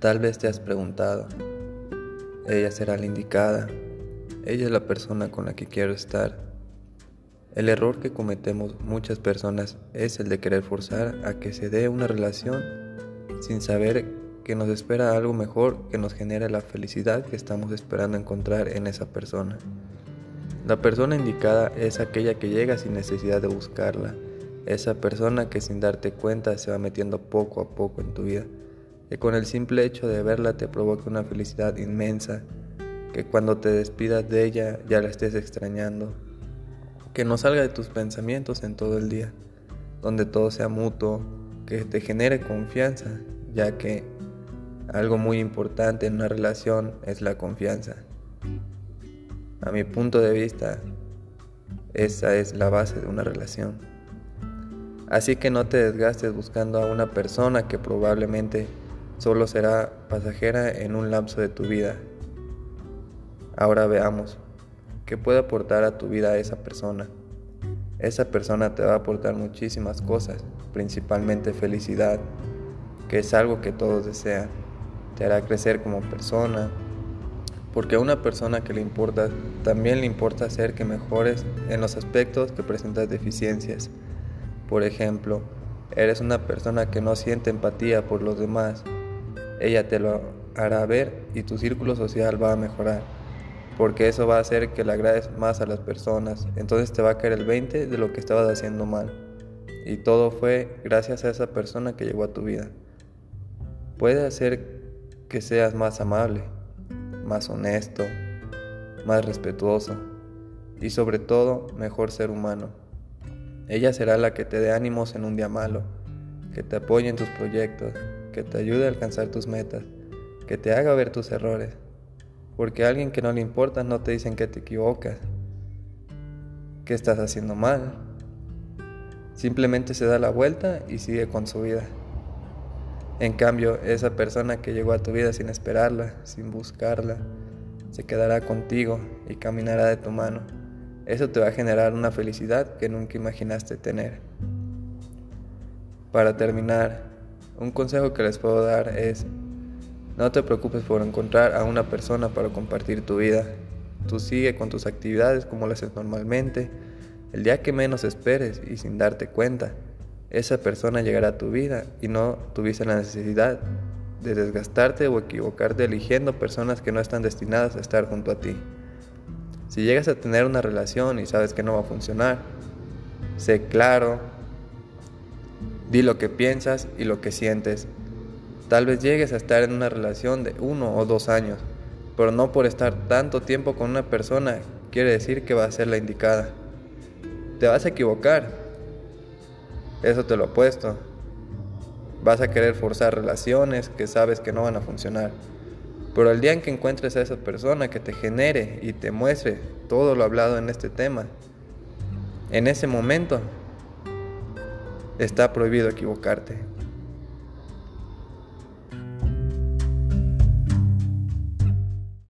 Tal vez te has preguntado, ella será la indicada, ella es la persona con la que quiero estar. El error que cometemos muchas personas es el de querer forzar a que se dé una relación sin saber que nos espera algo mejor que nos genere la felicidad que estamos esperando encontrar en esa persona. La persona indicada es aquella que llega sin necesidad de buscarla, esa persona que sin darte cuenta se va metiendo poco a poco en tu vida que con el simple hecho de verla te provoque una felicidad inmensa, que cuando te despidas de ella ya la estés extrañando, que no salga de tus pensamientos en todo el día, donde todo sea mutuo, que te genere confianza, ya que algo muy importante en una relación es la confianza. A mi punto de vista, esa es la base de una relación. Así que no te desgastes buscando a una persona que probablemente solo será pasajera en un lapso de tu vida. Ahora veamos, ¿qué puede aportar a tu vida esa persona? Esa persona te va a aportar muchísimas cosas, principalmente felicidad, que es algo que todos desean. Te hará crecer como persona, porque a una persona que le importa también le importa hacer que mejores en los aspectos que presentas deficiencias. Por ejemplo, eres una persona que no siente empatía por los demás ella te lo hará ver y tu círculo social va a mejorar, porque eso va a hacer que le agrades más a las personas, entonces te va a caer el 20 de lo que estabas haciendo mal. Y todo fue gracias a esa persona que llegó a tu vida. Puede hacer que seas más amable, más honesto, más respetuoso y sobre todo mejor ser humano. Ella será la que te dé ánimos en un día malo, que te apoye en tus proyectos, que te ayude a alcanzar tus metas, que te haga ver tus errores. Porque a alguien que no le importa no te dicen que te equivocas, que estás haciendo mal. Simplemente se da la vuelta y sigue con su vida. En cambio, esa persona que llegó a tu vida sin esperarla, sin buscarla, se quedará contigo y caminará de tu mano. Eso te va a generar una felicidad que nunca imaginaste tener. Para terminar, un consejo que les puedo dar es, no te preocupes por encontrar a una persona para compartir tu vida. Tú sigue con tus actividades como lo haces normalmente. El día que menos esperes y sin darte cuenta, esa persona llegará a tu vida y no tuviste la necesidad de desgastarte o equivocarte eligiendo personas que no están destinadas a estar junto a ti. Si llegas a tener una relación y sabes que no va a funcionar, sé claro, Di lo que piensas y lo que sientes. Tal vez llegues a estar en una relación de uno o dos años, pero no por estar tanto tiempo con una persona quiere decir que va a ser la indicada. Te vas a equivocar. Eso te lo apuesto. Vas a querer forzar relaciones que sabes que no van a funcionar. Pero el día en que encuentres a esa persona que te genere y te muestre todo lo hablado en este tema, en ese momento está prohibido equivocarte.